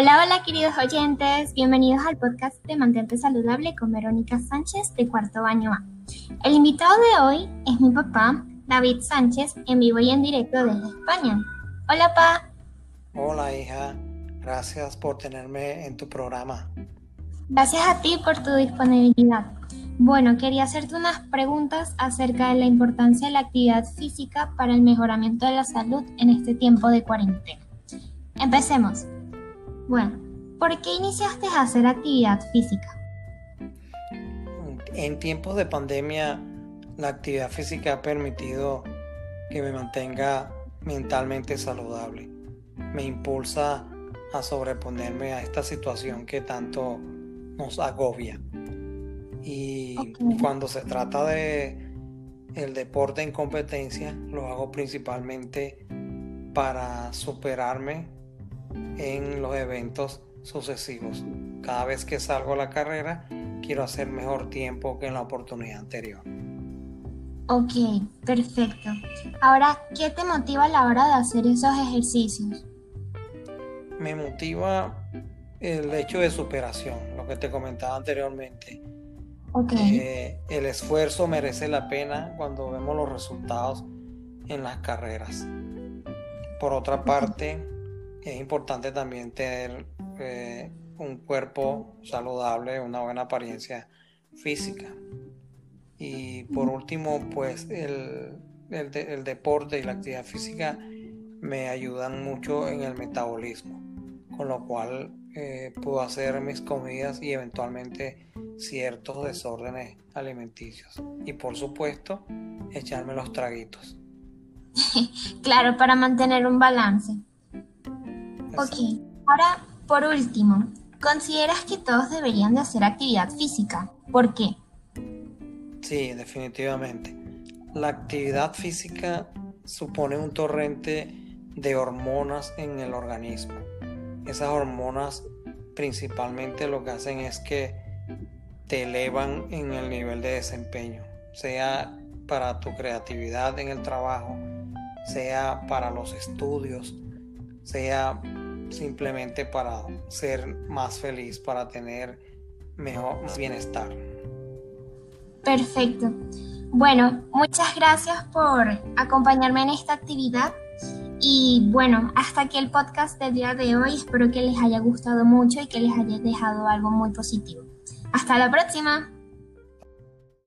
Hola, hola queridos oyentes, bienvenidos al podcast de Mantente Saludable con Verónica Sánchez de cuarto año A. El invitado de hoy es mi papá, David Sánchez, en vivo y en directo desde España. Hola, pa. Hola, hija. Gracias por tenerme en tu programa. Gracias a ti por tu disponibilidad. Bueno, quería hacerte unas preguntas acerca de la importancia de la actividad física para el mejoramiento de la salud en este tiempo de cuarentena. Empecemos. Bueno, ¿por qué iniciaste a hacer actividad física? En tiempos de pandemia, la actividad física ha permitido que me mantenga mentalmente saludable. Me impulsa a sobreponerme a esta situación que tanto nos agobia. Y cuando se trata de el deporte en competencia, lo hago principalmente para superarme en los eventos sucesivos. Cada vez que salgo a la carrera, quiero hacer mejor tiempo que en la oportunidad anterior. Ok, perfecto. Ahora, ¿qué te motiva a la hora de hacer esos ejercicios? Me motiva el hecho de superación, lo que te comentaba anteriormente. Okay. Eh, el esfuerzo merece la pena cuando vemos los resultados en las carreras. Por otra parte, es importante también tener eh, un cuerpo saludable, una buena apariencia física. Y por último, pues el, el, deporte y la actividad física me ayudan mucho en el metabolismo, con lo cual eh, puedo hacer mis comidas y eventualmente ciertos desórdenes alimenticios. Y por supuesto, echarme los traguitos. claro, para mantener un balance. Ok, ahora por último, ¿consideras que todos deberían de hacer actividad física? ¿Por qué? Sí, definitivamente. La actividad física supone un torrente de hormonas en el organismo. Esas hormonas principalmente lo que hacen es que te elevan en el nivel de desempeño, sea para tu creatividad en el trabajo, sea para los estudios, sea simplemente para ser más feliz, para tener mejor bienestar. Perfecto. Bueno, muchas gracias por acompañarme en esta actividad. Y bueno, hasta aquí el podcast del día de hoy. Espero que les haya gustado mucho y que les haya dejado algo muy positivo. Hasta la próxima.